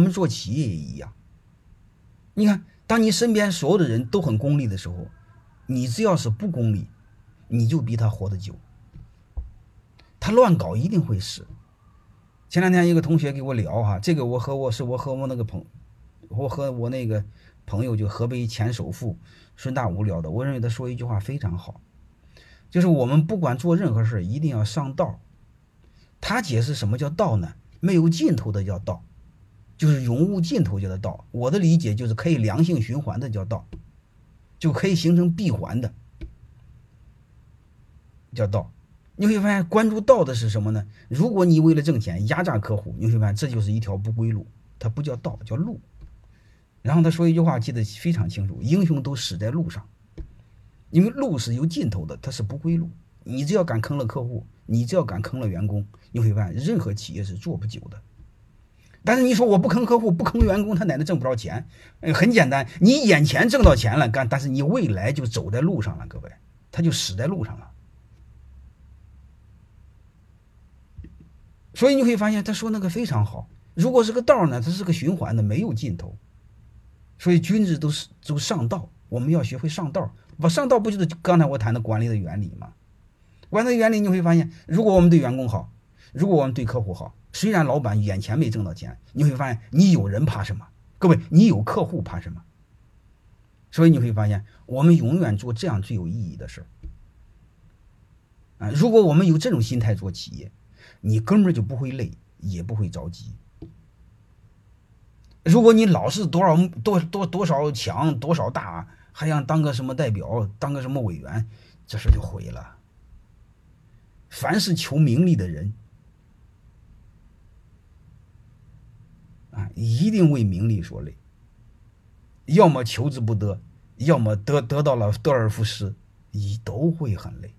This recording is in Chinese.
我们做企业也一样。你看，当你身边所有的人都很功利的时候，你只要是不功利，你就比他活得久。他乱搞一定会死。前两天一个同学给我聊哈，这个我和我是我和我那个朋，我和我那个朋友就河北前首富孙大武聊的。我认为他说一句话非常好，就是我们不管做任何事一定要上道。他解释什么叫道呢？没有尽头的叫道，就是永无尽头叫的道。我的理解就是可以良性循环的叫道，就可以形成闭环的叫道。你会发现，关注道的是什么呢？如果你为了挣钱压榨客户，你会发现这就是一条不归路，它不叫道，叫路。然后他说一句话，记得非常清楚：英雄都死在路上，因为路是有尽头的，它是不归路。你只要敢坑了客户，你只要敢坑了员工，你会发现任何企业是做不久的。但是你说我不坑客户，不坑员工，他哪能挣不着钱？呃，很简单，你眼前挣到钱了，干，但是你未来就走在路上了，各位，他就死在路上了。所以你会发现，他说那个非常好。如果是个道呢，它是个循环的，没有尽头。所以君子都是都上道，我们要学会上道。不上道不就是刚才我谈的管理的原理吗？管理的原理你会发现，如果我们对员工好，如果我们对客户好，虽然老板眼前没挣到钱，你会发现你有人怕什么？各位，你有客户怕什么？所以你会发现，我们永远做这样最有意义的事儿。啊，如果我们有这种心态做企业。你根本就不会累，也不会着急。如果你老是多少多多多少强多少大，还想当个什么代表，当个什么委员，这事就毁了。凡是求名利的人，啊，一定为名利所累。要么求之不得，要么得得到了得而复失，你都会很累。